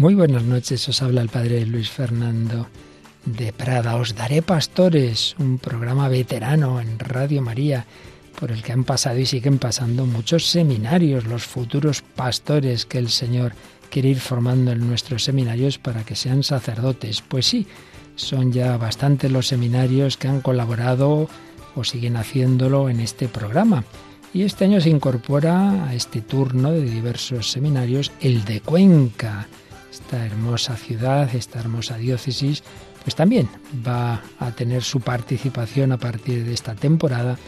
Muy buenas noches, os habla el padre Luis Fernando de Prada. Os daré pastores, un programa veterano en Radio María por el que han pasado y siguen pasando muchos seminarios, los futuros pastores que el Señor quiere ir formando en nuestros seminarios para que sean sacerdotes. Pues sí, son ya bastantes los seminarios que han colaborado o siguen haciéndolo en este programa. Y este año se incorpora a este turno de diversos seminarios el de Cuenca esta hermosa ciudad, esta hermosa diócesis, pues también va a tener su participación a partir de esta temporada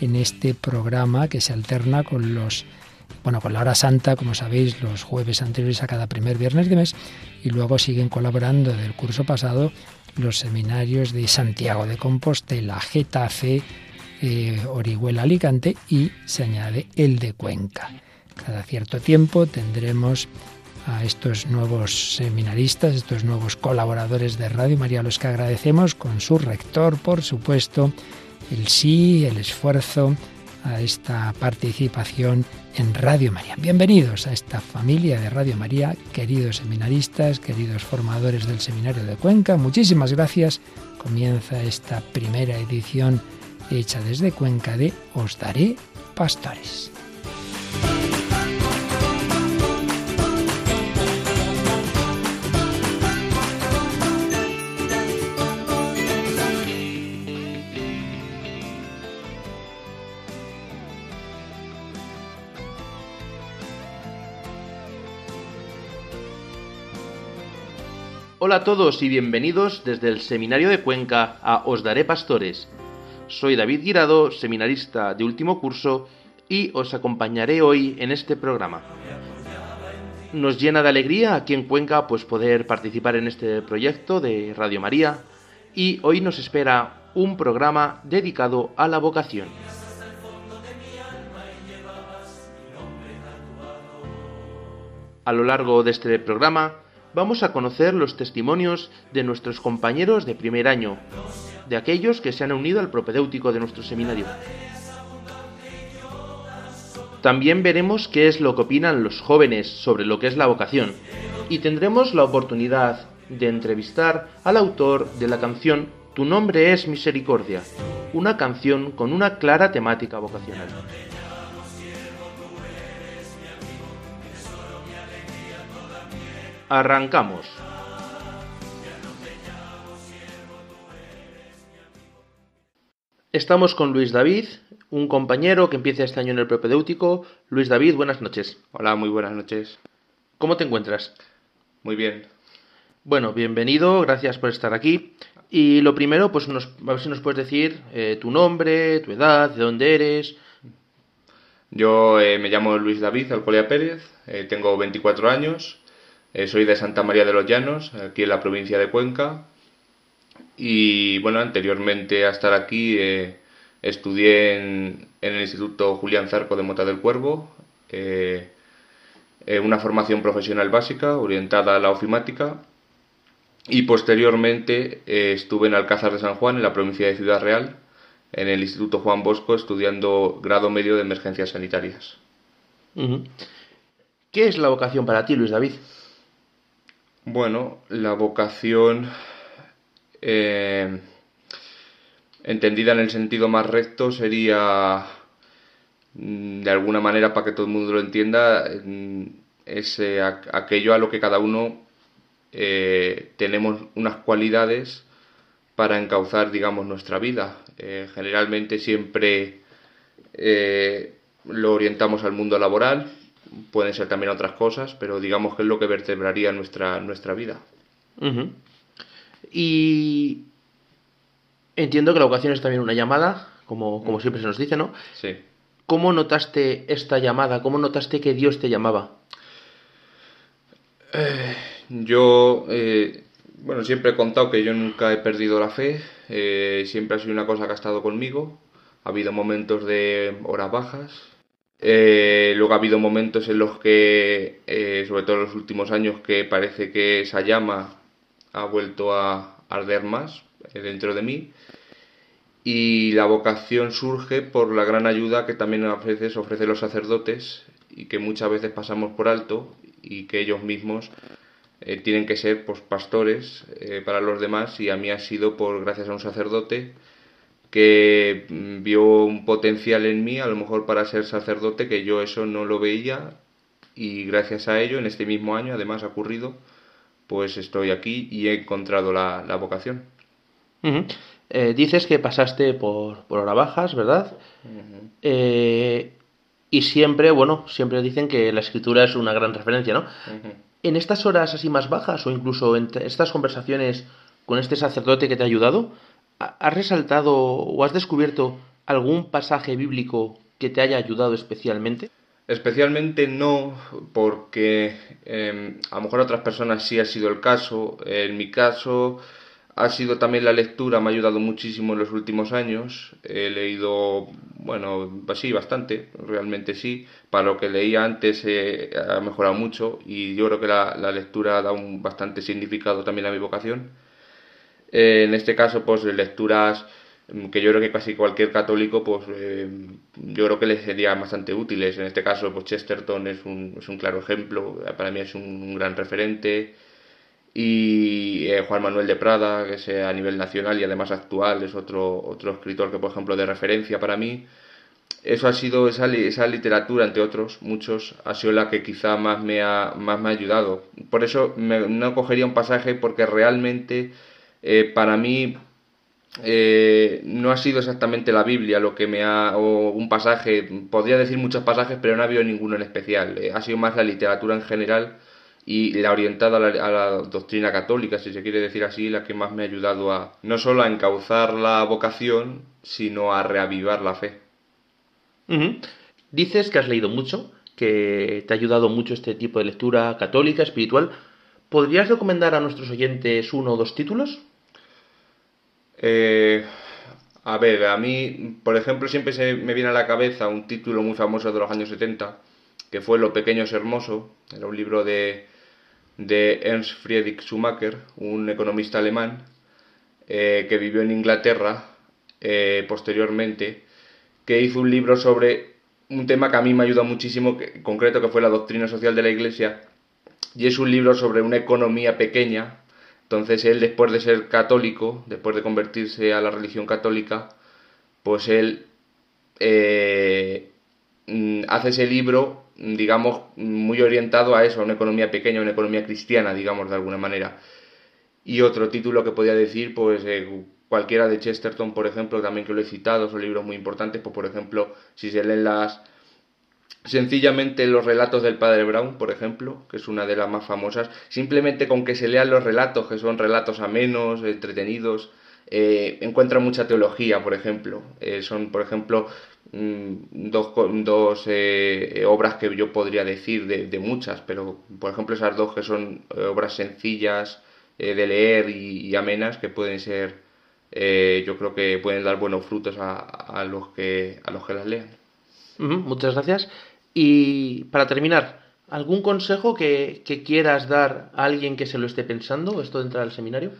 en este programa que se alterna con los bueno, con la hora santa, como sabéis, los jueves anteriores a cada primer viernes de mes y luego siguen colaborando del curso pasado los seminarios de Santiago de Compostela, Getafe, eh, Orihuela, Alicante y se añade el de Cuenca. Cada cierto tiempo tendremos a estos nuevos seminaristas, estos nuevos colaboradores de Radio María, a los que agradecemos con su rector, por supuesto, el sí, el esfuerzo a esta participación en Radio María. Bienvenidos a esta familia de Radio María, queridos seminaristas, queridos formadores del Seminario de Cuenca. Muchísimas gracias. Comienza esta primera edición hecha desde Cuenca de Os Daré Pastores. Hola a todos y bienvenidos desde el Seminario de Cuenca a Os Daré Pastores. Soy David Guirado, seminarista de último curso, y os acompañaré hoy en este programa. Nos llena de alegría aquí en Cuenca pues poder participar en este proyecto de Radio María y hoy nos espera un programa dedicado a la vocación. A lo largo de este programa vamos a conocer los testimonios de nuestros compañeros de primer año, de aquellos que se han unido al propedéutico de nuestro seminario. También veremos qué es lo que opinan los jóvenes sobre lo que es la vocación y tendremos la oportunidad de entrevistar al autor de la canción Tu nombre es misericordia, una canción con una clara temática vocacional. Arrancamos. Estamos con Luis David, un compañero que empieza este año en el propedéutico. Luis David, buenas noches. Hola, muy buenas noches. ¿Cómo te encuentras? Muy bien. Bueno, bienvenido, gracias por estar aquí. Y lo primero, pues nos, a ver si nos puedes decir eh, tu nombre, tu edad, de dónde eres. Yo eh, me llamo Luis David Alcolea Pérez, eh, tengo 24 años, eh, soy de Santa María de los Llanos, aquí en la provincia de Cuenca. Y bueno, anteriormente a estar aquí eh, estudié en, el Instituto Julián Zarco de Mota del Cuervo, eh, una formación profesional básica orientada a la ofimática. Y posteriormente estuve en Alcázar de San Juan, en la provincia de Ciudad Real, en el Instituto Juan Bosco, estudiando grado medio de emergencias sanitarias. ¿Qué es la vocación para ti, Luis David? Bueno, la vocación, eh, entendida en el sentido más recto, sería, mm, de alguna manera, para que todo el mundo lo entienda, mm, es eh, aquello a lo que cada uno eh, tenemos unas cualidades para encauzar, digamos, nuestra vida. generalmente siempre lo orientamos al mundo laboral, pueden ser también otras cosas, pero digamos que es lo que vertebraría nuestra, nuestra vida. Y entiendo que la vocación es también una llamada, como, como siempre se nos dice, ¿no? Sí. ¿Cómo notaste esta llamada? ¿Cómo notaste que Dios te llamaba? Eh, yo, eh, bueno, siempre he contado que yo nunca he perdido la fe, eh, siempre ha sido una cosa que ha estado conmigo. Ha habido momentos de horas bajas, eh, luego ha habido momentos en los que, eh, sobre todo en los últimos años, que parece que esa llama ha vuelto a arder más eh, dentro de mí. Y la vocación surge por la gran ayuda que también a veces ofrecen los sacerdotes y que muchas veces pasamos por alto y que ellos mismos eh, tienen que ser pues, pastores para los demás y a mí ha sido por gracias a un sacerdote que mm, vio un potencial en mí, a lo mejor para ser sacerdote, que yo eso no lo veía y gracias a ello, en este mismo año, además ha ocurrido, pues estoy aquí y he encontrado la, vocación. Eh, dices que pasaste por, por bajas, ¿verdad? y siempre, bueno, siempre dicen que la escritura es una gran referencia, ¿no? en estas horas así más bajas o incluso en estas conversaciones con este sacerdote que te ha ayudado, ¿has resaltado o has descubierto algún pasaje bíblico que te haya ayudado especialmente? Especialmente no, porque em, a lo mejor otras personas sí ha sido el caso. En mi caso, ha sido también la lectura, me ha ayudado muchísimo en los últimos años. He leído, bueno, sí, bastante, realmente sí. Para lo que leía antes eh, ha mejorado mucho y yo creo que la, lectura da un bastante significado también a mi vocación. Eh, en este caso, pues lecturas mm, que yo creo que casi cualquier católico, pues eh, yo creo que les serían bastante útiles. En este caso, pues Chesterton es un, es un claro ejemplo, para mí es un gran referente y eh, Juan Manuel de Prada, que es a nivel nacional y además actual, es otro, otro escritor que, por ejemplo, de referencia para mí. Eso ha sido, esa, esa literatura, entre otros, muchos, ha sido la que quizá más me ha, más me ha ayudado. Por eso no cogería un pasaje porque realmente eh, para mí eh, no ha sido exactamente la Biblia lo que me ha, o un pasaje, podría decir muchos pasajes, pero no ha habido ninguno en especial. ha sido más la literatura en general y la orientada a la, doctrina católica, si se quiere decir así, la que más me ha ayudado a no solo a encauzar la vocación, sino a reavivar la fe. Dices que has leído mucho, que te ha ayudado mucho este tipo de lectura católica, espiritual. ¿Podrías recomendar a nuestros oyentes uno o dos títulos? Eh, a ver, a mí, por ejemplo, siempre se me viene a la cabeza un título muy famoso de los años 70, que fue Lo pequeño es hermoso. Era un libro de de Ernst Friedrich Schumacher, un economista alemán eh, que vivió en Inglaterra eh, posteriormente, que hizo un libro sobre un tema que a mí me ayudó muchísimo, que, concreto que fue la doctrina social de la Iglesia, y es un libro sobre una economía pequeña. Entonces él, después de ser católico, después de convertirse a la religión católica, pues él eh, mm, hace ese libro digamos, muy orientado a eso, a una economía pequeña, una economía cristiana, digamos, de alguna manera. Y otro título que podía decir, pues eh, cualquiera de Chesterton, por ejemplo, también que lo he citado, son libros muy importantes, pues por ejemplo, si se leen las... Sencillamente los relatos del padre Brown, por ejemplo, que es una de las más famosas, simplemente con que se lean los relatos, que son relatos amenos, entretenidos, eh, encuentra mucha teología, por ejemplo. Eh, son, por ejemplo, Mm, dos, dos eh, obras que yo podría decir de, muchas, pero por ejemplo esas dos que son eh, obras sencillas eh, de leer y, amenas que pueden ser, yo creo que pueden dar buenos frutos a, los, que, a los que las lean. muchas gracias. Y para terminar, ¿algún consejo que, que, quieras dar a alguien que se lo esté pensando, esto de entrar al seminario?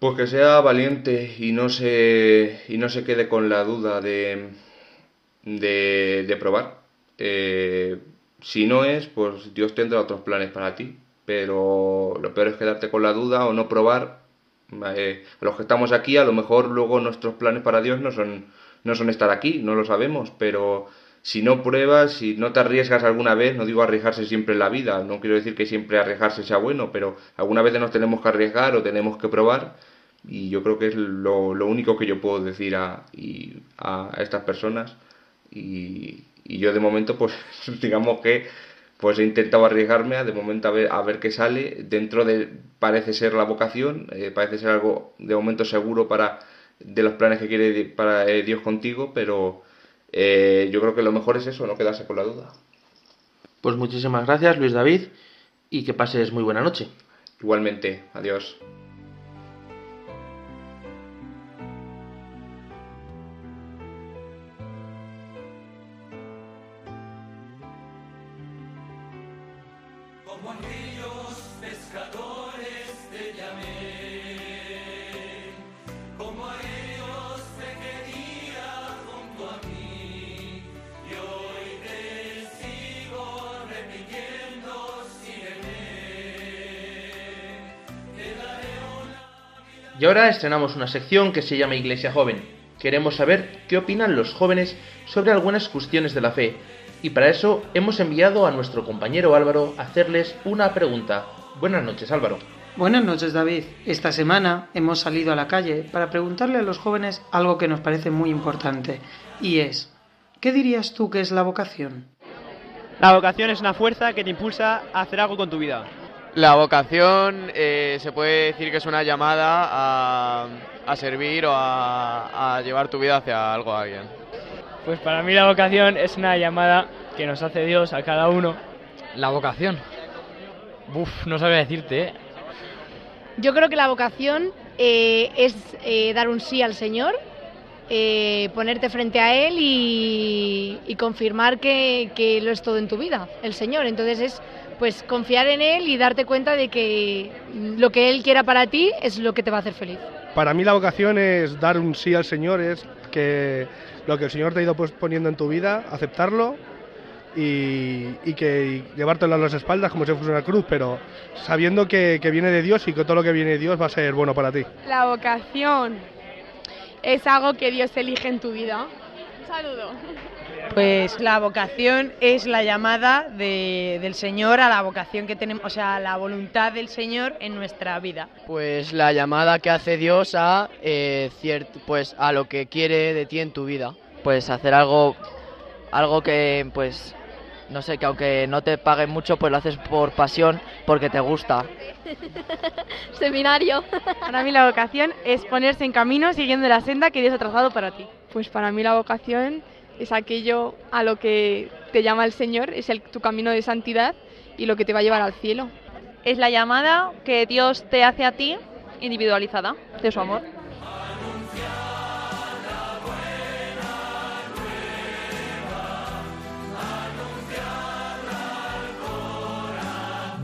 Pues que sea valiente y no se, y no se quede con la duda de de, probar. Eh, si no es, pues Dios tendrá otros planes para ti. Pero lo peor es quedarte con la duda o no probar. Eh, los que estamos aquí, a lo mejor luego nuestros planes para Dios no son, no son estar aquí, no lo sabemos. Pero si no pruebas, si no te arriesgas alguna vez, no digo arriesgarse siempre en la vida, no quiero decir que siempre arriesgarse sea bueno, pero alguna vez nos tenemos que arriesgar o tenemos que probar. Y yo creo que es lo, único que yo puedo decir a, a estas personas y, yo de momento, pues digamos que pues he intentado arriesgarme a de momento a ver, a ver qué sale. Dentro de, parece ser la vocación, eh, parece ser algo de momento seguro para de los planes que quiere para eh, Dios contigo, pero eh, yo creo que lo mejor es eso, no quedarse con la duda. Pues muchísimas gracias, Luis David, y que pases muy buena noche. Igualmente, adiós. Y ahora estrenamos una sección que se llama Iglesia Joven. Queremos saber qué opinan los jóvenes sobre algunas cuestiones de la fe. Y para eso hemos enviado a nuestro compañero Álvaro a hacerles una pregunta. Buenas noches Álvaro. Buenas noches David. Esta semana hemos salido a la calle para preguntarle a los jóvenes algo que nos parece muy importante. Y es, ¿qué dirías tú que es la vocación? La vocación es una fuerza que te impulsa a hacer algo con tu vida. La vocación eh, se puede decir que es una llamada a, a servir o a, a, llevar tu vida hacia algo a alguien. Pues para mí la vocación es una llamada que nos hace Dios a cada uno. La vocación. Uf, no sabía decirte. ¿eh? Yo creo que la vocación eh, es eh, dar un sí al Señor, eh, ponerte frente a Él y, y confirmar que, que lo es todo en tu vida, el Señor. Entonces es pues confiar en Él y darte cuenta de que lo que Él quiera para ti es lo que te va a hacer feliz. Para mí la vocación es dar un sí al Señor, es que lo que el Señor te ha ido pues, poniendo en tu vida, aceptarlo y, y que y llevártelo a las espaldas como si fuese una cruz, pero sabiendo que, que viene de Dios y que todo lo que viene de Dios va a ser bueno para ti. La vocación es algo que Dios elige en tu vida. Un saludo. Pues la vocación es la llamada de, del Señor a la vocación que tenemos, o sea, a la voluntad del Señor en nuestra vida. Pues la llamada que hace Dios a, eh, cierto, pues a lo que quiere de ti en tu vida. Pues hacer algo, algo que, pues, no sé, que aunque no te paguen mucho, pues lo haces por pasión, porque te gusta. Seminario. Para mí la vocación es ponerse en camino siguiendo la senda que Dios ha trazado para ti. Pues para mí la vocación es aquello a lo que te llama el Señor, es el, tu camino de santidad y lo que te va a llevar al cielo. Es la llamada que Dios te hace a ti, individualizada, de su amor.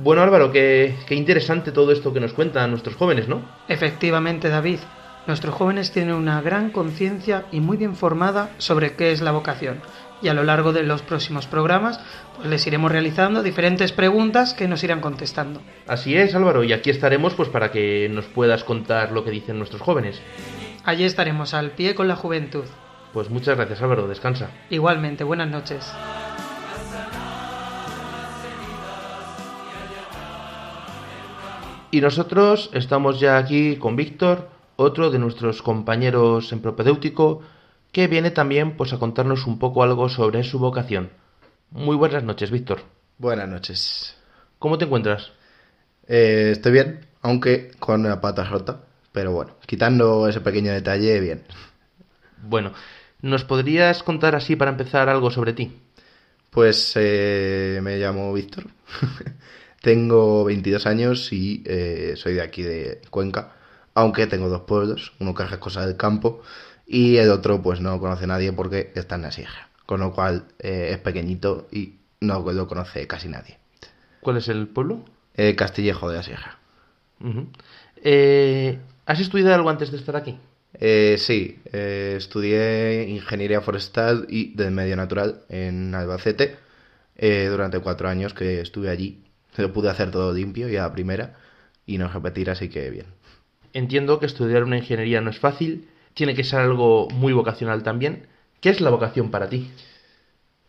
Bueno Álvaro, qué, qué interesante todo esto que nos cuentan nuestros jóvenes, ¿no? Efectivamente David, Nuestros jóvenes tienen una gran conciencia y muy bien formada sobre qué es la vocación. Y a lo largo de los próximos programas pues les iremos realizando diferentes preguntas que nos irán contestando. Así es, Álvaro, y aquí estaremos pues para que nos puedas contar lo que dicen nuestros jóvenes. Allí estaremos al pie con la juventud. Pues muchas gracias, Álvaro, descansa. Igualmente, buenas noches. Y nosotros estamos ya aquí con Víctor, otro de nuestros compañeros en propedéutico, que viene también pues a contarnos un poco algo sobre su vocación. Muy buenas noches, Víctor. Buenas noches. ¿Cómo te encuentras? Eh, estoy bien, aunque con la pata rota, pero bueno, quitando ese pequeño detalle, bien. Bueno, ¿nos podrías contar así para empezar algo sobre ti? Pues eh, me llamo Víctor, tengo 22 años y eh, soy de aquí de Cuenca aunque tengo dos pueblos, uno que es Cosa del Campo y el otro pues no conoce nadie porque está en la sierra, con lo cual eh, es pequeñito y no lo conoce casi nadie. ¿Cuál es el pueblo? Eh, Castillejo de la Sierra. Uh -huh. eh, ¿Has estudiado algo antes de estar aquí? Eh, sí, estudié ingeniería forestal y del medio natural en Albacete eh, durante cuatro años que estuve allí. Lo pude hacer todo limpio y a la primera y no repetir, así que bien. Entiendo que estudiar una ingeniería no es fácil, tiene que ser algo muy vocacional también. ¿Qué es la vocación para ti?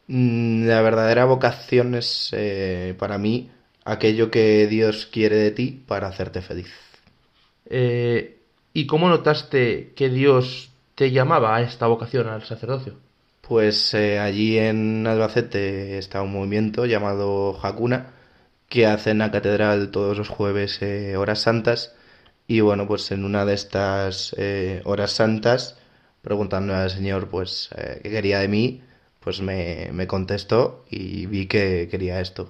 Mm, La verdadera vocación es eh, para mí aquello que Dios quiere de ti para hacerte feliz. Eh, ¿Y cómo notaste que Dios te llamaba a esta vocación al sacerdocio? Pues eh, allí en Albacete está un movimiento llamado Hakuna que hace en la catedral todos los jueves eh, horas santas y bueno pues en una de estas eh, horas santas preguntándole al Señor pues eh, qué quería de mí pues me, me contestó y vi que quería esto.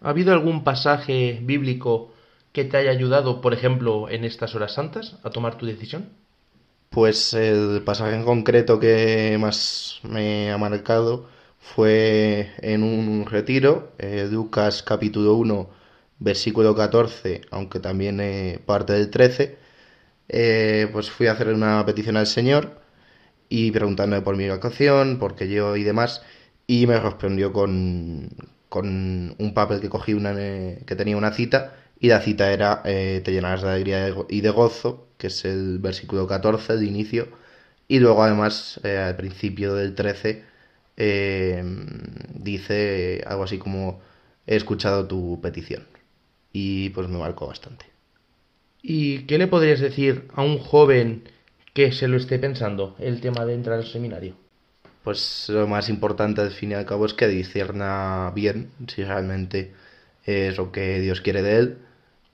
¿Ha habido algún pasaje bíblico que te haya ayudado, por ejemplo, en estas horas santas a tomar tu decisión? Pues el pasaje en concreto que más me ha marcado fue en un retiro, eh, Lucas capítulo 1, versículo 14, aunque también parte del 13, eh, pues fui a hacer una petición al Señor y preguntándole por mi vocación, por qué yo y demás, y me respondió con, con un papel que cogí una, que tenía una cita y la cita era eh, te llenarás de alegría y de gozo, que es el versículo 14 de inicio, y luego además eh, al principio del 13 eh, dice algo así como he escuchado tu petición y pues me marcó bastante. ¿Y qué le podrías decir a un joven que se lo esté pensando el tema de entrar al seminario? Pues lo más importante al fin y al cabo es que discierna bien si realmente es lo que Dios quiere de él,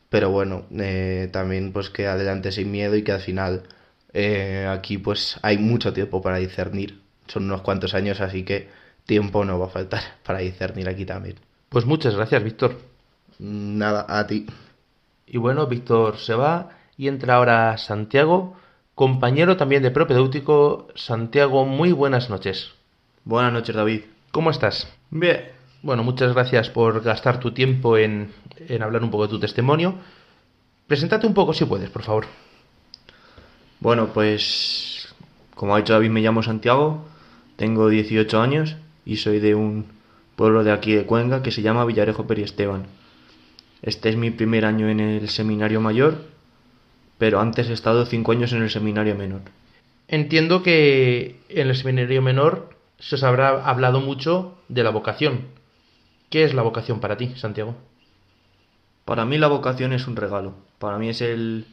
pero bueno, eh, también pues que adelante sin miedo y que al final eh, aquí pues hay mucho tiempo para discernir, son unos cuantos años, así que tiempo no va a faltar para discernir aquí también. Pues muchas gracias, Víctor. Nada, a ti. Y bueno, Víctor se va y entra ahora Santiago, compañero también de propedéutico. Santiago, muy buenas noches. Buenas noches, David. ¿Cómo estás? Bien. Bueno, muchas gracias por gastar tu tiempo en, en hablar un poco de tu testimonio. Preséntate un poco si puedes, por favor. Bueno, pues como ha dicho David, me llamo Santiago, tengo 18 años y soy de un pueblo de aquí de Cuenca que se llama Villarejo Periesteban. Este es mi primer año en el seminario mayor, pero antes he estado cinco años en el seminario menor. Entiendo que en el seminario menor se os habrá hablado mucho de la vocación. ¿Qué es la vocación para ti, Santiago? Para mí la vocación es un regalo. Para mí es el,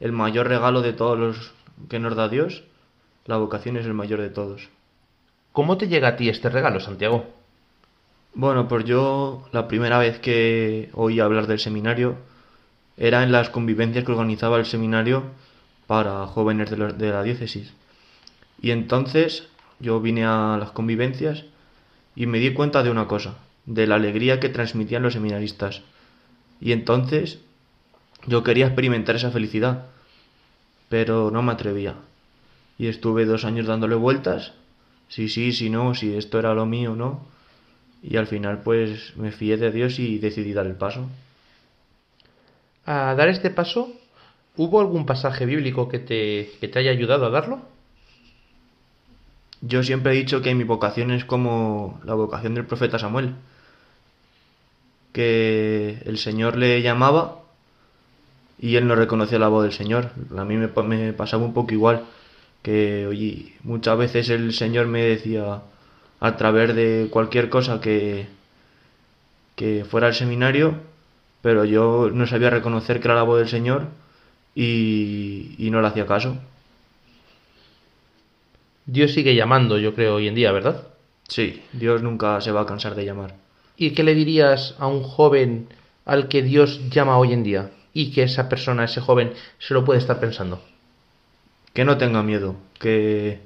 el mayor regalo de todos los que nos da Dios. La vocación es el mayor de todos. ¿Cómo te llega a ti este regalo, Santiago? Bueno, pues yo la primera vez que oí hablar del seminario era en las convivencias que organizaba el seminario para jóvenes de, la diócesis. Y entonces yo vine a las convivencias y me di cuenta de una cosa, de la alegría que transmitían los seminaristas. Y entonces yo quería experimentar esa felicidad, pero no me atrevía. Y estuve dos años dándole vueltas, si sí, si no, si esto era lo mío no y al final pues me fié de Dios y decidí dar el paso. A dar este paso, ¿hubo algún pasaje bíblico que te, que te haya ayudado a darlo? Yo siempre he dicho que mi vocación es como la vocación del profeta Samuel, que el Señor le llamaba y él no reconocía la voz del Señor. A mí me, me pasaba un poco igual, que oye, muchas veces el Señor me decía, a través de cualquier cosa que, que fuera el seminario, pero yo no sabía reconocer que era la voz del Señor y, y no le hacía caso. Dios sigue llamando, yo creo, hoy en día, ¿verdad? Sí, Dios nunca se va a cansar de llamar. ¿Y qué le dirías a un joven al que Dios llama hoy en día y que esa persona, ese joven, se lo puede estar pensando? Que no tenga miedo, que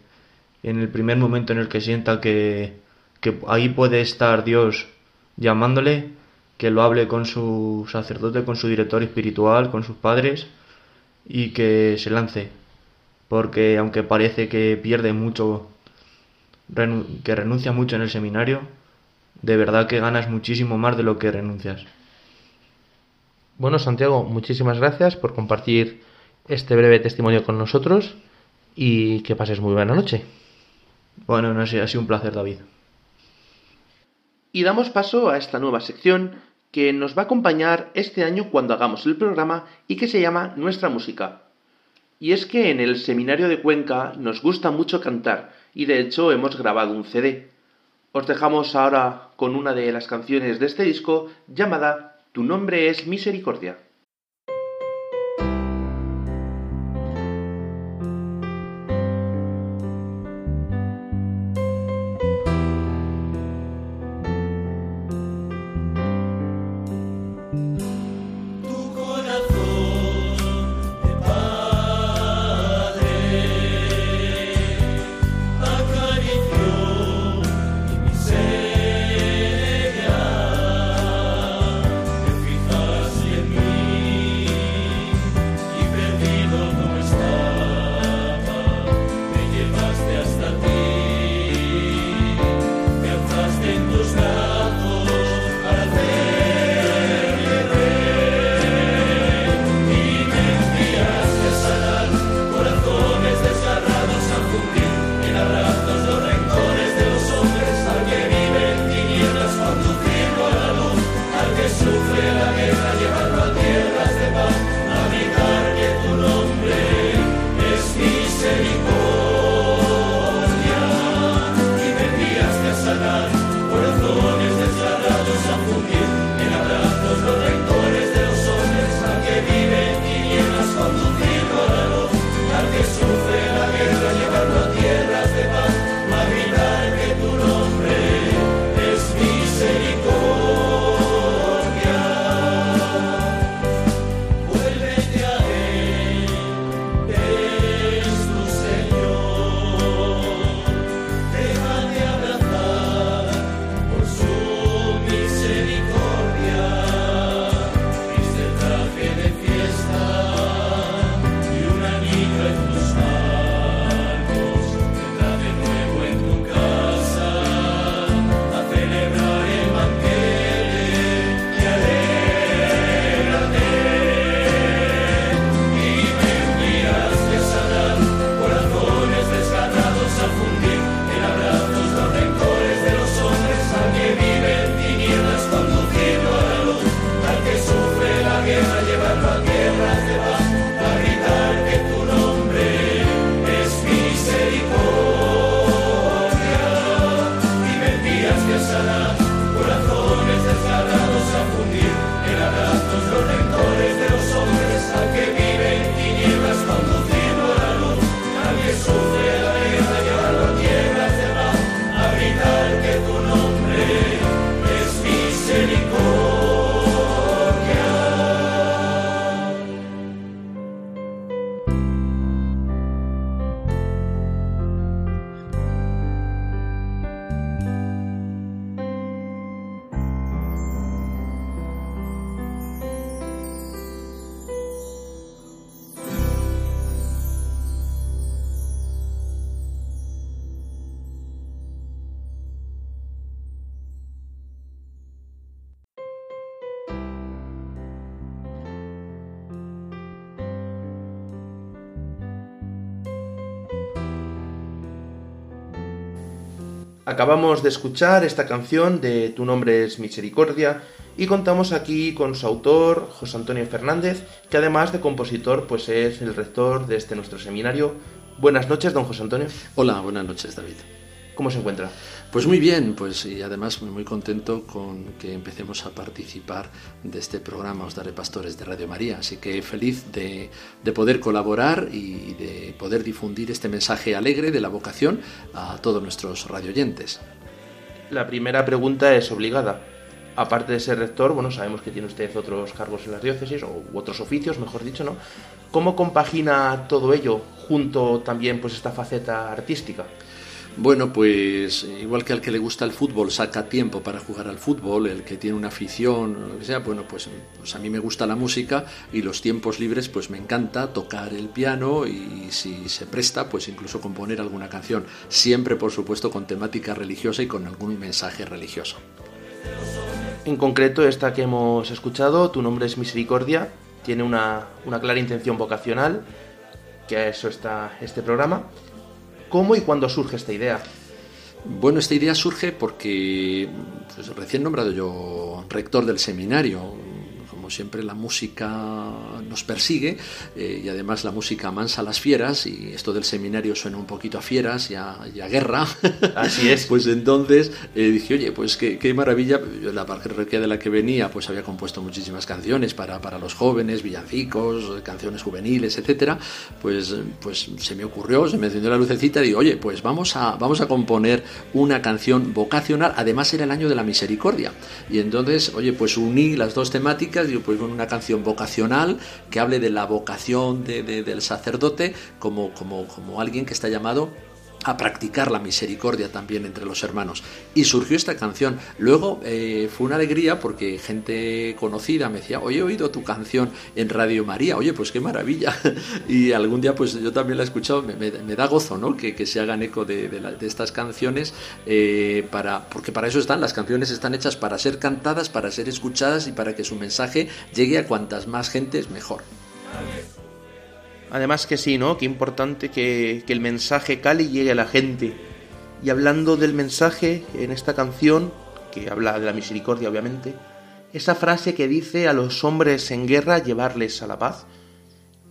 en el primer momento en el que sienta que, que ahí puede estar Dios llamándole, que lo hable con su sacerdote, con su director espiritual, con sus padres y que se lance. Porque aunque parece que pierde mucho, que renuncia mucho en el seminario, de verdad que ganas muchísimo más de lo que renuncias. Bueno, Santiago, muchísimas gracias por compartir este breve testimonio con nosotros y que pases muy buena noche. Bueno, no sé, ha sido un placer, David. Y damos paso a esta nueva sección que nos va a acompañar este año cuando hagamos el programa y que se llama Nuestra Música. Y es que en el Seminario de Cuenca nos gusta mucho cantar y de hecho hemos grabado un CD. Os dejamos ahora con una de las canciones de este disco llamada Tu nombre es Misericordia. Acabamos de escuchar esta canción de Tu nombre es Misericordia y contamos aquí con su autor, José Antonio Fernández, que además de compositor, pues es el rector de este nuestro seminario. Buenas noches, don José Antonio. Hola, buenas noches, David. ¿Cómo se encuentra? Pues muy bien, pues y además muy contento con que empecemos a participar de este programa Os Daré Pastores de Radio María. Así que feliz de, de poder colaborar y de poder difundir este mensaje alegre de la vocación a todos nuestros radioyentes. La primera pregunta es obligada. Aparte de ser rector, bueno, sabemos que tiene usted otros cargos en las diócesis, o otros oficios, mejor dicho, ¿no? ¿Cómo compagina todo ello junto también pues esta faceta artística? Bueno, pues igual que al que le gusta el fútbol saca tiempo para jugar al fútbol, el que tiene una afición o lo que sea, bueno, pues, pues, a mí me gusta la música y los tiempos libres pues me encanta tocar el piano y si se presta pues incluso componer alguna canción, siempre por supuesto con temática religiosa y con algún mensaje religioso. En concreto esta que hemos escuchado, Tu nombre es Misericordia, tiene una, una clara intención vocacional, que a eso está este programa ¿Cómo y cuándo surge esta idea? Bueno, esta idea surge porque pues, recién nombrado yo rector del seminario, siempre la música nos persigue eh, y además la música amansa a las fieras y esto del seminario suena un poquito a fieras y a, guerra. Así es. pues entonces eh, dije, oye, pues qué, qué, maravilla, la parroquia de la que venía pues había compuesto muchísimas canciones para, para los jóvenes, villancicos, canciones juveniles, etcétera, pues, pues se me ocurrió, se me encendió la lucecita y digo, oye, pues vamos a, vamos a componer una canción vocacional, además era el año de la misericordia y entonces, oye, pues uní las dos temáticas, digo, pues con una canción vocacional que hable de la vocación del sacerdote como, como, como alguien que está llamado a practicar la misericordia también entre los hermanos. Y surgió esta canción. Luego eh, fue una alegría porque gente conocida me decía, oye, he oído tu canción en Radio María, oye, pues qué maravilla. y algún día pues yo también la he escuchado, me, da gozo, ¿no? Que, se hagan eco de, estas canciones, eh, para, porque para eso están, las canciones están hechas para ser cantadas, para ser escuchadas y para que su mensaje llegue a cuantas más gentes mejor. Además que sí, ¿no? Qué importante que, el mensaje cale y llegue a la gente. Y hablando del mensaje en esta canción, que habla de la misericordia obviamente, esa frase que dice a los hombres en guerra llevarles a la paz.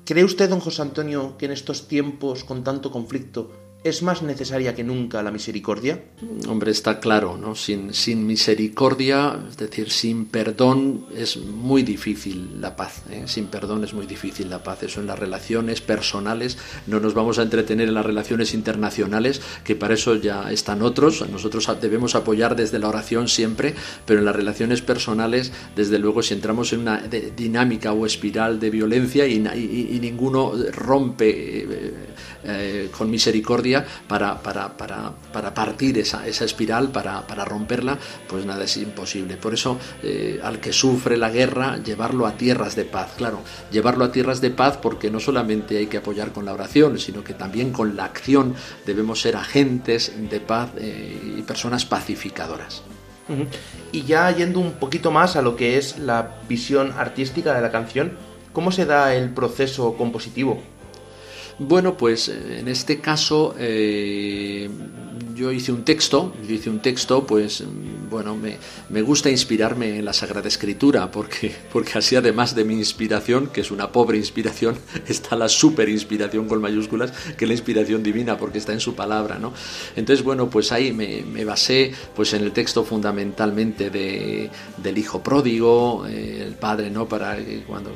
¿Cree usted, don José Antonio, que en estos tiempos con tanto conflicto ¿Es más necesaria que nunca la misericordia? Hombre, está claro, ¿no? Sin, misericordia, es decir, sin perdón es muy difícil la paz. ¿eh? Sin perdón es muy difícil la paz. Eso en las relaciones personales, no nos vamos a entretener en las relaciones internacionales, que para eso ya están otros. Nosotros debemos apoyar desde la oración siempre, pero en las relaciones personales, desde luego, si entramos en una dinámica o espiral de violencia y, y ninguno rompe eh, eh, con misericordia para, para, para, para partir esa, esa espiral, para, romperla, pues nada es imposible. Por eso, eh, al que sufre la guerra, llevarlo a tierras de paz, claro, llevarlo a tierras de paz porque no solamente hay que apoyar con la oración, sino que también con la acción debemos ser agentes de paz eh, y personas pacificadoras. Y ya yendo un poquito más a lo que es la visión artística de la canción, ¿cómo se da el proceso compositivo? Bueno, pues eh, en este caso eh, yo hice un texto, hice un texto, pues bueno, me, me, gusta inspirarme en la Sagrada Escritura, porque, porque así además de mi inspiración, que es una pobre inspiración, está la super inspiración con mayúsculas, que es la inspiración divina, porque está en su palabra, ¿no? Entonces, bueno, pues ahí me, me basé pues en el texto fundamentalmente de, del Hijo Pródigo, eh, el Padre, ¿no? Para cuando,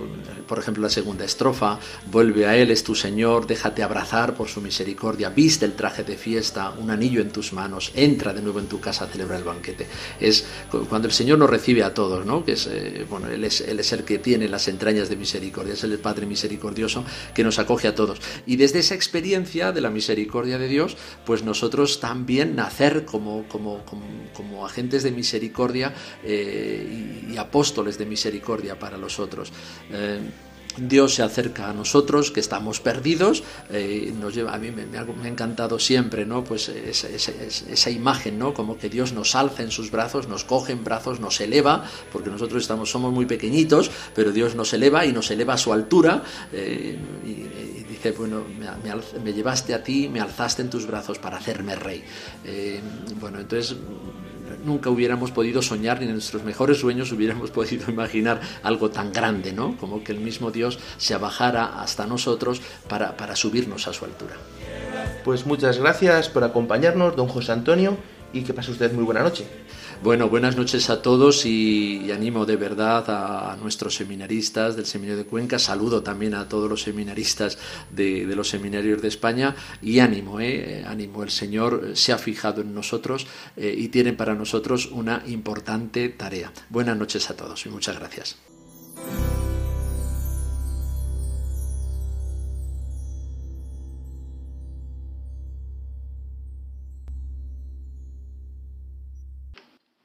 por ejemplo, la segunda estrofa, vuelve a Él, es tu Señor, déjate abrazar por su misericordia, viste el traje de fiesta, un anillo en tus manos, entra de nuevo en tu casa a celebrar el banquete. Es cuando el Señor nos recibe a todos, ¿no? Que es, eh, bueno, él es, él es el que tiene las entrañas de misericordia, es el Padre misericordioso que nos acoge a todos. Y desde esa experiencia de la misericordia de Dios, pues nosotros también nacer como, como, como, agentes de misericordia eh, y, apóstoles de misericordia para los otros. Eh, Dios se acerca a nosotros, que estamos perdidos, eh, nos lleva, a mí me, ha, encantado siempre, ¿no? Pues esa, esa, imagen, ¿no? Como que Dios nos alza en sus brazos, nos coge en brazos, nos eleva, porque nosotros estamos, somos muy pequeñitos, pero Dios nos eleva y nos eleva a su altura, eh, y, bueno, me, llevaste a ti, me alzaste en tus brazos para hacerme rey. Eh, bueno, entonces nunca hubiéramos podido soñar, ni en nuestros mejores sueños hubiéramos podido imaginar algo tan grande, ¿no? Como que el mismo Dios se abajara hasta nosotros para, para subirnos a su altura. Pues muchas gracias por acompañarnos, don José Antonio, y que pase usted muy buena noche. Bueno, buenas noches a todos y, animo de verdad a, nuestros seminaristas del Seminario de Cuenca. Saludo también a todos los seminaristas de, los seminarios de España y ánimo, eh, ánimo. El Señor se ha fijado en nosotros eh, y tiene para nosotros una importante tarea. Buenas noches a todos y muchas gracias.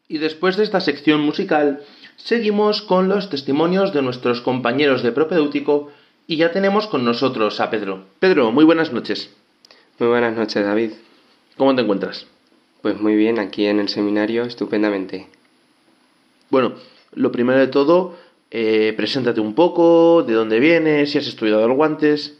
Y después de esta sección musical, seguimos con los testimonios de nuestros compañeros de propedéutico y ya tenemos con nosotros a Pedro. Pedro, muy buenas noches. Muy buenas noches, David. ¿Cómo te encuentras? Pues muy bien, aquí en el seminario, estupendamente. Bueno, lo primero de todo, eh, preséntate un poco, de dónde vienes, si has estudiado algo antes.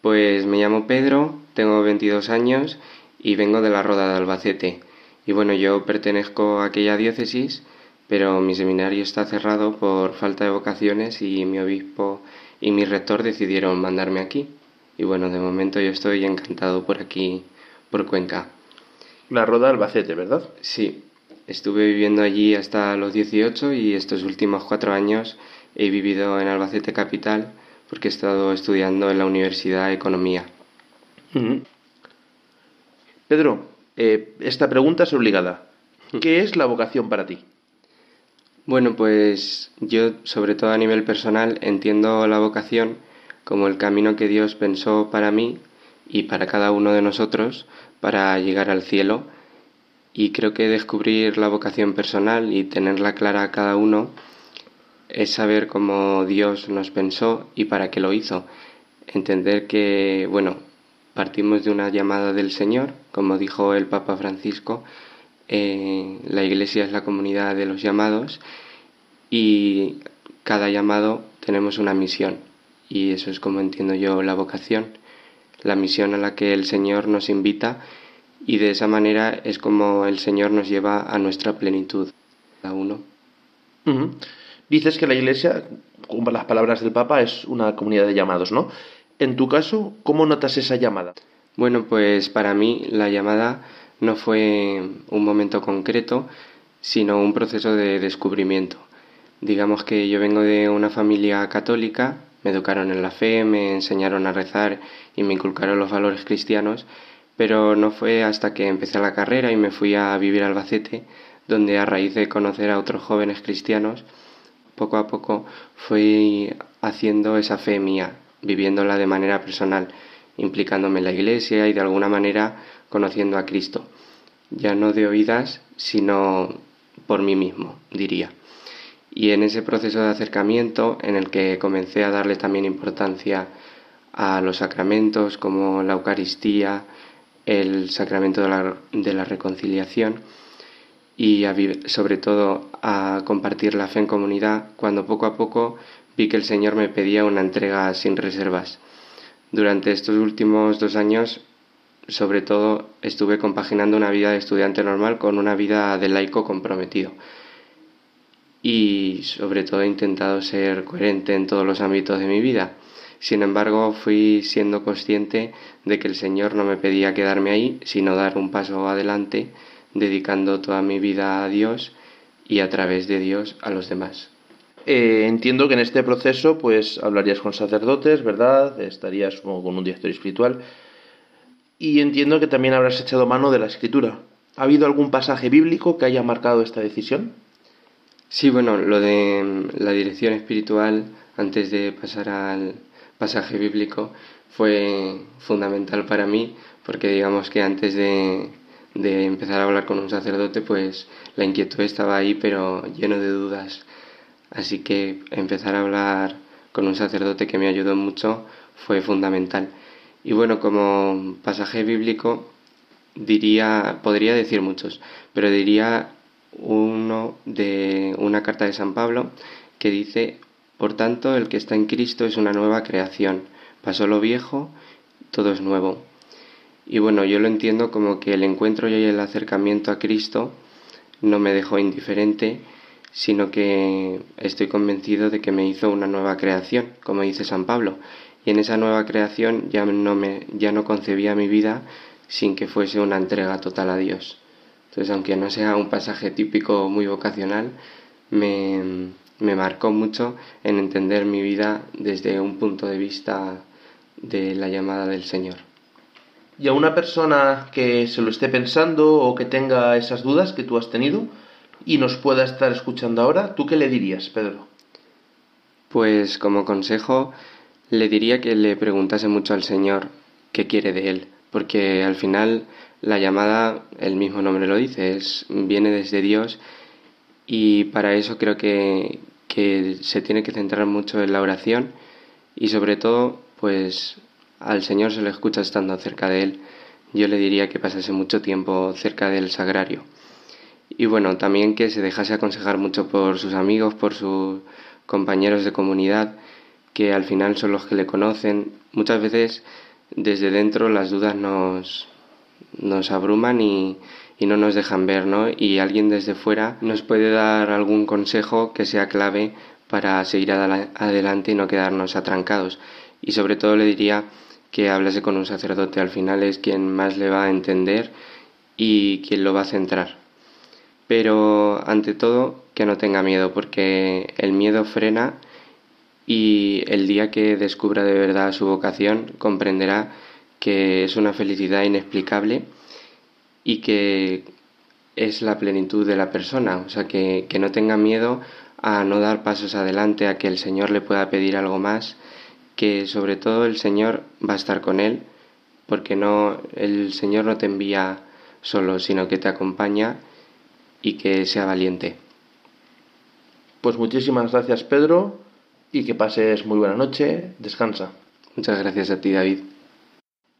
Pues me llamo Pedro, tengo 22 años y vengo de la Roda de Albacete. Y bueno, yo pertenezco a aquella diócesis, pero mi seminario está cerrado por falta de vocaciones y mi obispo y mi rector decidieron mandarme aquí. Y bueno, de momento yo estoy encantado por aquí, por Cuenca. La Roda Albacete, ¿verdad? Sí, estuve viviendo allí hasta los 18 y estos últimos cuatro años he vivido en Albacete Capital porque he estado estudiando en la Universidad de Economía. Pedro, eh, esta pregunta es obligada. Hmm. ¿Qué es la vocación para ti? Bueno, pues yo, sobre todo a nivel personal, entiendo la vocación como el camino que Dios pensó para mí y para cada uno de nosotros para llegar al cielo. Y creo que descubrir la vocación personal y tenerla clara a cada uno es saber cómo Dios nos pensó y para qué lo hizo. Entender que, bueno, Partimos de una llamada del Señor, como dijo el Papa Francisco, eh, la Iglesia es la comunidad de los llamados y cada llamado tenemos una misión y eso es como entiendo yo la vocación, la misión a la que el Señor nos invita y de esa manera es como el Señor nos lleva a nuestra plenitud, a uno. Dices que la Iglesia, como las palabras del Papa, es una comunidad de llamados, ¿no? En tu caso, ¿cómo notas esa llamada? Bueno, pues para mí la llamada no fue un momento concreto, sino un proceso de descubrimiento. Digamos que yo vengo de una familia católica, me educaron en la fe, me enseñaron a rezar y me inculcaron los valores cristianos, pero no fue hasta que empecé la carrera y me fui a vivir a Albacete, donde a raíz de conocer a otros jóvenes cristianos, poco a poco fui haciendo esa fe mía, viviéndola de manera personal, implicándome en la iglesia y de alguna manera conociendo a Cristo, ya no de oídas, sino por mí mismo, diría. Y en ese proceso de acercamiento en el que comencé a darle también importancia a los sacramentos como la Eucaristía, el sacramento de la, de la reconciliación y sobre todo a compartir la fe en comunidad, cuando poco a poco vi que el Señor me pedía una entrega sin reservas. Durante estos últimos dos años, sobre todo, estuve compaginando una vida de estudiante normal con una vida de laico comprometido. Y sobre todo he intentado ser coherente en todos los ámbitos de mi vida. Sin embargo, fui siendo consciente de que el Señor no me pedía quedarme ahí, sino dar un paso adelante, dedicando toda mi vida a Dios y a través de Dios a los demás. Eh, entiendo que en este proceso pues hablarías con sacerdotes, ¿verdad? Estarías con un director espiritual. Y entiendo que también habrás echado mano de la escritura. ¿Ha habido algún pasaje bíblico que haya marcado esta decisión? Sí, bueno, lo de mm, la dirección espiritual, antes de pasar al pasaje bíblico, fue fundamental para mí, porque digamos que antes de, de empezar a hablar con un sacerdote, pues la inquietud estaba ahí, pero lleno de dudas Así que empezar a hablar con un sacerdote que me ayudó mucho fue fundamental. Y bueno, como pasaje bíblico diría, podría decir muchos, pero diría uno de una carta de San Pablo que dice, por tanto, el que está en Cristo es una nueva creación. pasó lo viejo, todo es nuevo. Y bueno, yo lo entiendo como que el encuentro y el acercamiento a Cristo no me dejó indiferente, sino que estoy convencido de que me hizo una nueva creación, como dice San Pablo. Y en esa nueva creación ya no, me, ya no concebía mi vida sin que fuese una entrega total a Dios. Entonces, aunque no sea un pasaje típico muy vocacional, me, me marcó mucho en entender mi vida desde un punto de vista de la llamada del Señor. Y a una persona que se lo esté pensando o que tenga esas dudas que tú has tenido y nos pueda estar escuchando ahora, ¿tú qué le dirías, Pedro? Pues como consejo le diría que le preguntase mucho al Señor qué quiere de él, porque al final la llamada, el mismo nombre lo dice, es, viene desde Dios y para eso creo que, que se tiene que centrar mucho en la oración y sobre todo pues al Señor se le escucha estando cerca de Él. Yo le diría que pasase mucho tiempo cerca del sagrario. Y bueno, también que se dejase aconsejar mucho por sus amigos, por sus compañeros de comunidad, que al final son los que le conocen. Muchas veces desde dentro las dudas nos, nos abruman y, y no nos dejan ver, ¿no? Y alguien desde fuera nos puede dar algún consejo que sea clave para seguir adelante y no quedarnos atrancados. Y sobre todo le diría que hablase con un sacerdote, al final es quien más le va a entender y quien lo va a centrar. Pero ante todo, que no tenga miedo, porque el miedo frena y el día que descubra de verdad su vocación comprenderá que es una felicidad inexplicable y que es la plenitud de la persona, o sea, que, que no tenga miedo a no dar pasos adelante, a que el Señor le pueda pedir algo más, que sobre todo el Señor va a estar con él, porque no el Señor no te envía solo, sino que te acompaña y que sea valiente. Pues muchísimas gracias Pedro y que pases muy buena noche, descansa. Muchas gracias a ti David.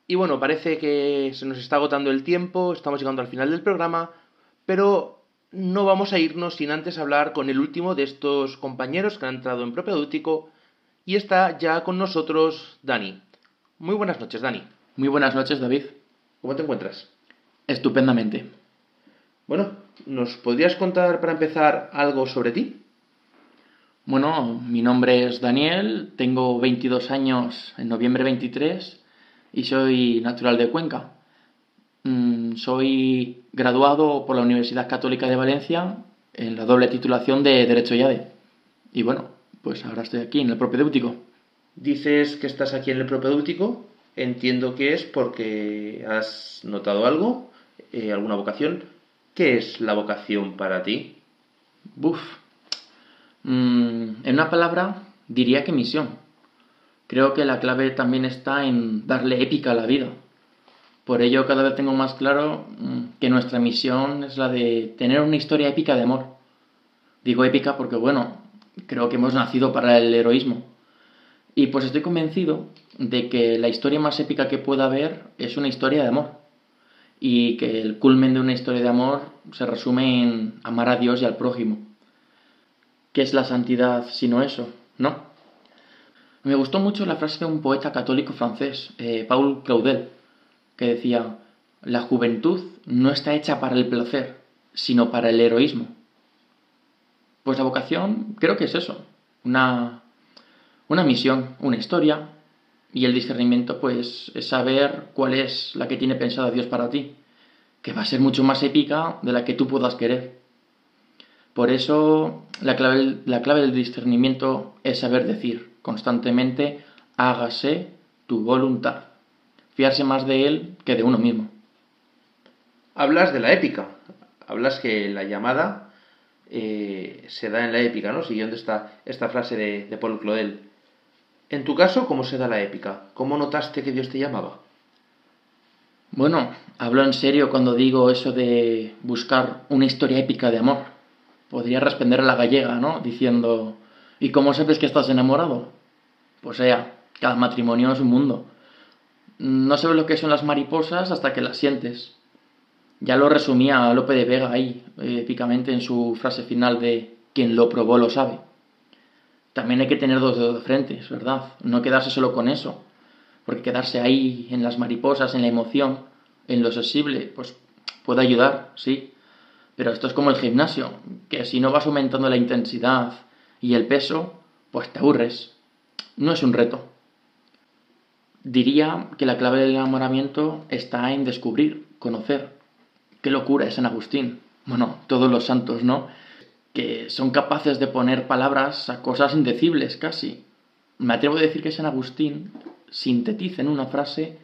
Y bueno, parece que se nos está agotando el tiempo, estamos llegando al final del programa, pero no vamos a irnos sin antes hablar con el último de estos compañeros que han entrado en propedéutico y está ya con nosotros Dani. Muy buenas noches, Dani. Muy buenas noches, David. ¿Cómo te encuentras? Estupendamente. Bueno, ¿nos podrías contar para empezar algo sobre ti? Bueno, mi nombre es Daniel, tengo 22 años en noviembre 23 y soy natural de Cuenca. Mm, soy graduado por la Universidad Católica de Valencia en la doble titulación de Derecho y ADE. Y bueno, pues ahora estoy aquí en el propedéutico. Dices que estás aquí en el propedéutico, entiendo que es porque has notado algo, eh, alguna vocación. ¿Qué es la vocación para ti? Buf. Mm, en una palabra, diría que misión. Creo que la clave también está en darle épica a la vida. Por ello cada vez tengo más claro mm, que nuestra misión es la de tener una historia épica de amor. Digo épica porque, bueno, creo que hemos nacido para el heroísmo. Y pues estoy convencido de que la historia más épica que pueda haber es una historia de amor. Y que el culmen de una historia de amor se resume en amar a Dios y al prójimo. ¿Qué es la santidad sino eso? ¿No? Me gustó mucho la frase de un poeta católico francés, eh, Paul Claudel, que decía, la juventud no está hecha para el placer, sino para el heroísmo. Pues la vocación creo que es eso, una, una misión, una historia, y el discernimiento pues es saber cuál es la que tiene pensada Dios para ti, que va a ser mucho más épica de la que tú puedas querer. Por eso la clave, la clave del discernimiento es saber decir constantemente, hágase tu voluntad. Fiarse más de él que de uno mismo. Hablas de la épica. Hablas que la llamada eh, se da en la épica, ¿no? Siguiendo esta, esta frase de, de Paul Claudel. En tu caso, ¿cómo se da la épica? ¿Cómo notaste que Dios te llamaba? Bueno, hablo en serio cuando digo eso de buscar una historia épica de amor. Podría responder a la gallega, ¿no? Diciendo, ¿y cómo sabes que estás enamorado? Pues sea, cada matrimonio es un mundo. No sabes lo que son las mariposas hasta que las sientes. Ya lo resumía Lope de Vega ahí, épicamente en su frase final de quien lo probó lo sabe. También hay que tener dos dedos de frente, es verdad, no quedarse solo con eso. porque quedarse ahí en las mariposas, en la emoción, en lo sensible, pues puede ayudar, sí. Pero esto es como el gimnasio, que si no vas aumentando la intensidad y el peso, pues te aburres. No es un reto. Diría que la clave del enamoramiento está en descubrir, conocer. Qué locura es San Agustín. Bueno, todos los santos, ¿no? Que son capaces de poner palabras a cosas indecibles casi. Me atrevo a decir que San Agustín sintetiza en una frase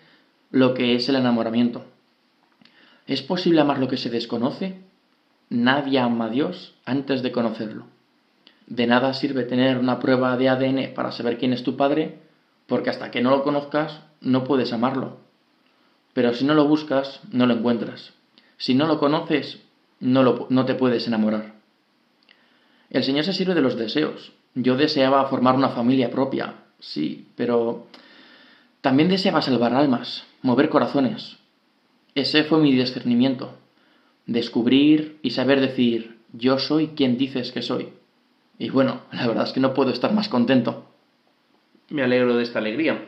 lo que es el enamoramiento. ¿Es posible amar lo que se desconoce? Nadie ama a Dios antes de conocerlo. De nada sirve tener una prueba de ADN para saber quién es tu padre, porque hasta que no lo conozcas no puedes amarlo. Pero si no lo buscas, no lo encuentras. Si no lo conoces, no, lo, no te puedes enamorar. El Señor se sirve de los deseos. Yo deseaba formar una familia propia, sí, pero también deseaba salvar almas, mover corazones. Ese fue mi discernimiento. Descubrir y saber decir, yo soy quien dices que soy. Y bueno, la verdad es que no puedo estar más contento. Me alegro de esta alegría.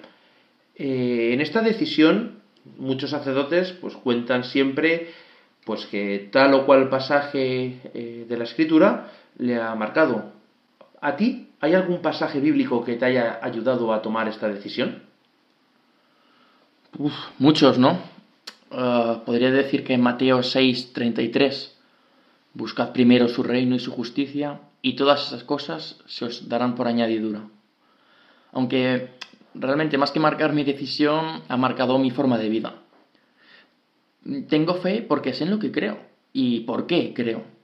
Eh, en esta decisión, muchos sacerdotes pues cuentan siempre pues que tal o cual pasaje eh, de la escritura le ha marcado. ¿A ti hay algún pasaje bíblico que te haya ayudado a tomar esta decisión? Muchos, ¿no? Ah, podría decir que en Mateo 6, 33, buscad primero su reino y su justicia y todas esas cosas se os darán por añadidura. Aunque realmente más que marcar mi decisión, ha marcado mi forma de vida. Tengo fe porque sé en lo que creo y por qué creo.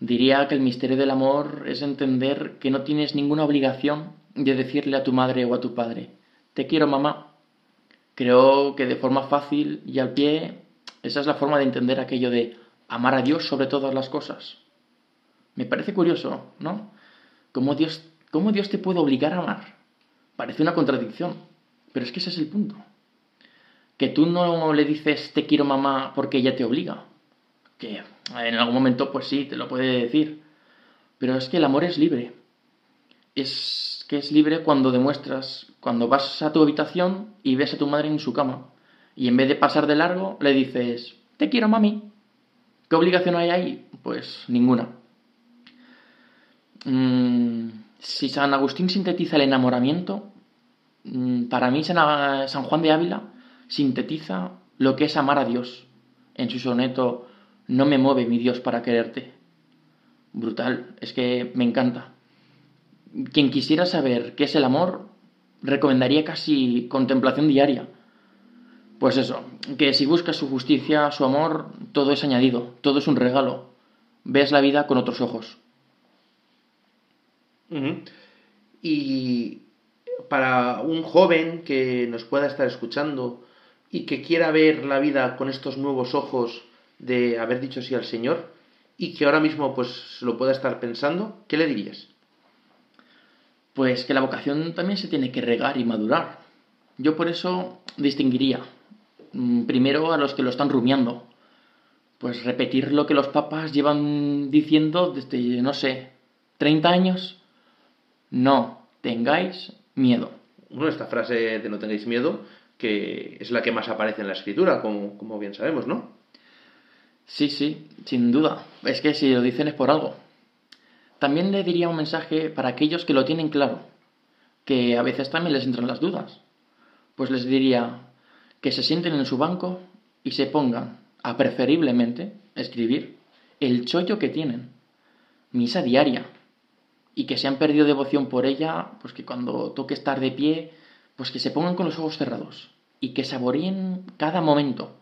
Diría que el misterio del amor es entender que no tienes ninguna obligación de decirle a tu madre o a tu padre, te quiero mamá. Creo que de forma fácil y al pie, esa es la forma de entender aquello de amar a Dios sobre todas las cosas. Me parece curioso, ¿no? ¿Cómo Dios, ¿Cómo Dios te puede obligar a amar? Parece una contradicción, pero es que ese es el punto. Que tú no le dices te quiero mamá porque ella te obliga. Que en algún momento pues sí, te lo puede decir. Pero es que el amor es libre. Es que es libre cuando demuestras, cuando vas a tu habitación y ves a tu madre en su cama. Y en vez de pasar de largo, le dices, te quiero mami. ¿Qué obligación hay ahí? Pues ninguna. Mm, si San Agustín sintetiza el enamoramiento, mm, para mí San, San Juan de Ávila sintetiza lo que es amar a Dios en su soneto No me mueve mi Dios para quererte. Brutal, es que me encanta. Quien quisiera saber qué es el amor, recomendaría casi contemplación diaria. Pues eso, que si buscas su justicia, su amor, todo es añadido, todo es un regalo. Ves la vida con otros ojos. Y para un joven que nos pueda estar escuchando y que quiera ver la vida con estos nuevos ojos de haber dicho sí al Señor y que ahora mismo pues lo pueda estar pensando, ¿qué le dirías? Pues que la vocación también se tiene que regar y madurar. Yo por eso distinguiría mm, primero a los que lo están rumiando. Pues repetir lo que los papas llevan diciendo desde, no sé, 30 años no tengáis miedo. Bueno, esta frase de no tengáis miedo, que es la que más aparece en la escritura, como, como bien sabemos, ¿no? Sí, sí, sin duda. Es que si lo dicen es por algo. También le diría un mensaje para aquellos que lo tienen claro, que a veces también les entran las dudas. Pues les diría que se sienten en su banco y se pongan a preferiblemente escribir el chollo que tienen. Misa diaria, y que se han perdido devoción por ella, pues que cuando toque estar de pie, pues que se pongan con los ojos cerrados y que saboreen cada momento,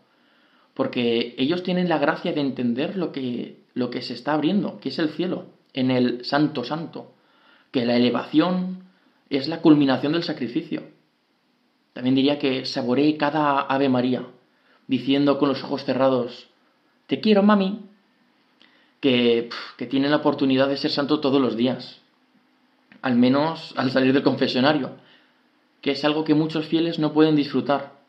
porque ellos tienen la gracia de entender lo que, lo que se está abriendo, que es el cielo, en el Santo Santo, que la elevación es la culminación del sacrificio. También diría que saboree cada Ave María, diciendo con los ojos cerrados, te quiero, mami, que, que tienen la oportunidad de ser santo todos los días, al menos al salir del confesionario, que es algo que muchos fieles no pueden disfrutar.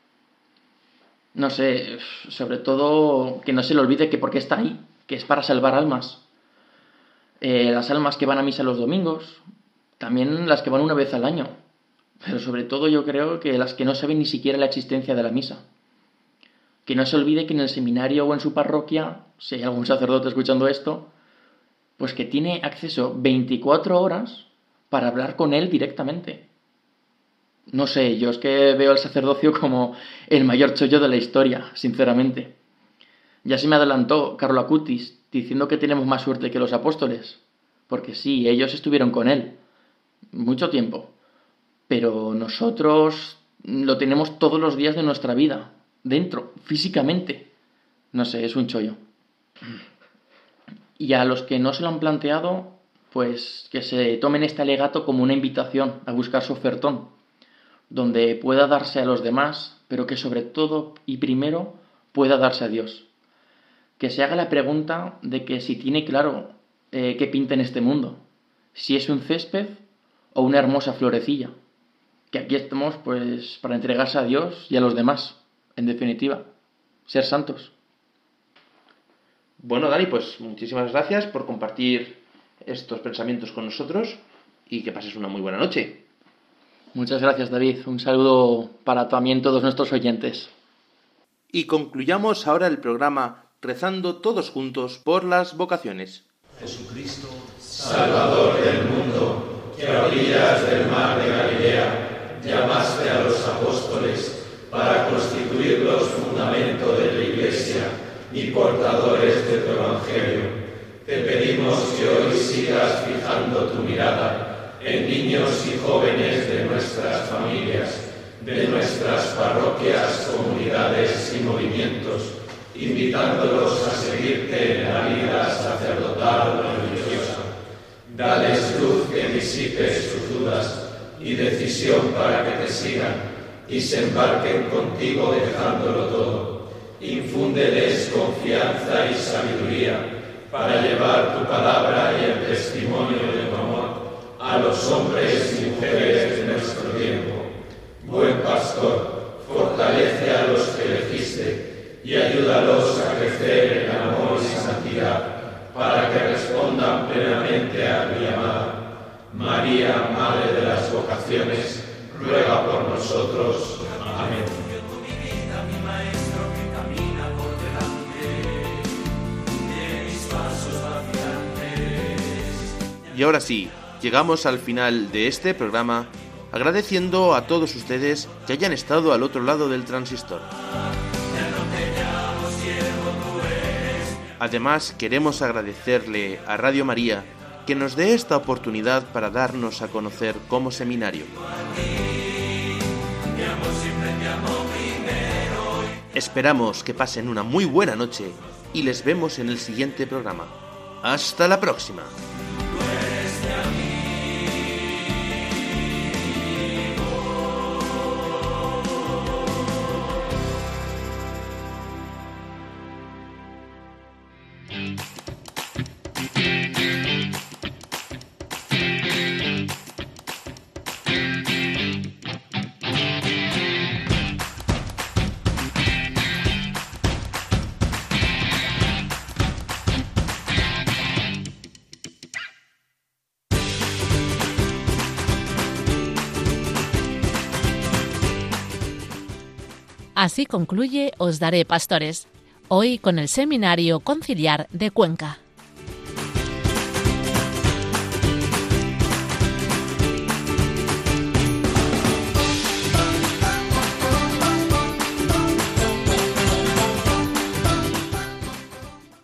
No sé, sobre todo que no se le olvide que porque está ahí, que es para salvar almas. Eh, las almas que van a misa los domingos, también las que van una vez al año. pero sobre todo yo creo que las que no saben ni siquiera la existencia de la misa. Que no se olvide que en el seminario o en su parroquia, si hay algún sacerdote escuchando esto, pues que tiene acceso 24 horas para hablar con él directamente. No sé, yo es que veo al sacerdocio como el mayor chollo de la historia, sinceramente. Ya se me adelantó Carlo Acutis diciendo que tenemos más suerte que los apóstoles, porque sí, ellos estuvieron con él mucho tiempo, pero nosotros lo tenemos todos los días de nuestra vida, dentro, físicamente. No sé, es un chollo. Y a los que no se lo han planteado, pues que se tomen este alegato como una invitación a buscar su ofertón, donde pueda darse a los demás, pero que sobre todo y primero pueda darse a Dios. Que se haga la pregunta de que si tiene claro eh, qué pinta en este mundo, si es un césped o una hermosa florecilla. Que aquí estamos pues para entregarse a Dios y a los demás, en definitiva, ser santos. Bueno, Dani, pues muchísimas gracias por compartir estos pensamientos con nosotros y que pases una muy buena noche. Muchas gracias, David. Un saludo para también todos nuestros oyentes. Y concluyamos ahora el programa rezando todos juntos por las vocaciones. Jesucristo, Salvador del mundo, que a orillas del mar de Galilea llamaste a los apóstoles para constituir los fundamentos de la Iglesia y portadores de tu Evangelio. Te pedimos que hoy sigas fijando tu mirada en niños y jóvenes de nuestras familias, de nuestras parroquias, comunidades y movimientos, invitándolos a seguirte en la vida sacerdotal religiosa. Dales luz que disipe sus dudas y decisión para que te sigan y se embarquen contigo dejándolo todo infúndeles confianza y sabiduría para llevar tu palabra y el testimonio de tu amor a los hombres y mujeres de nuestro tiempo. Buen pastor, fortalece a los que elegiste y ayúdalos a crecer en amor y santidad para que respondan plenamente a tu llamada. María, Madre de las vocaciones, ruega por nosotros. Amén. Y ahora sí, llegamos al final de este programa agradeciendo a todos ustedes que hayan estado al otro lado del transistor. Además, queremos agradecerle a Radio María que nos dé esta oportunidad para darnos a conocer como seminario. Esperamos que pasen una muy buena noche y les vemos en el siguiente programa. Hasta la próxima. Concluye Os Daré Pastores, hoy con el Seminario Conciliar de Cuenca.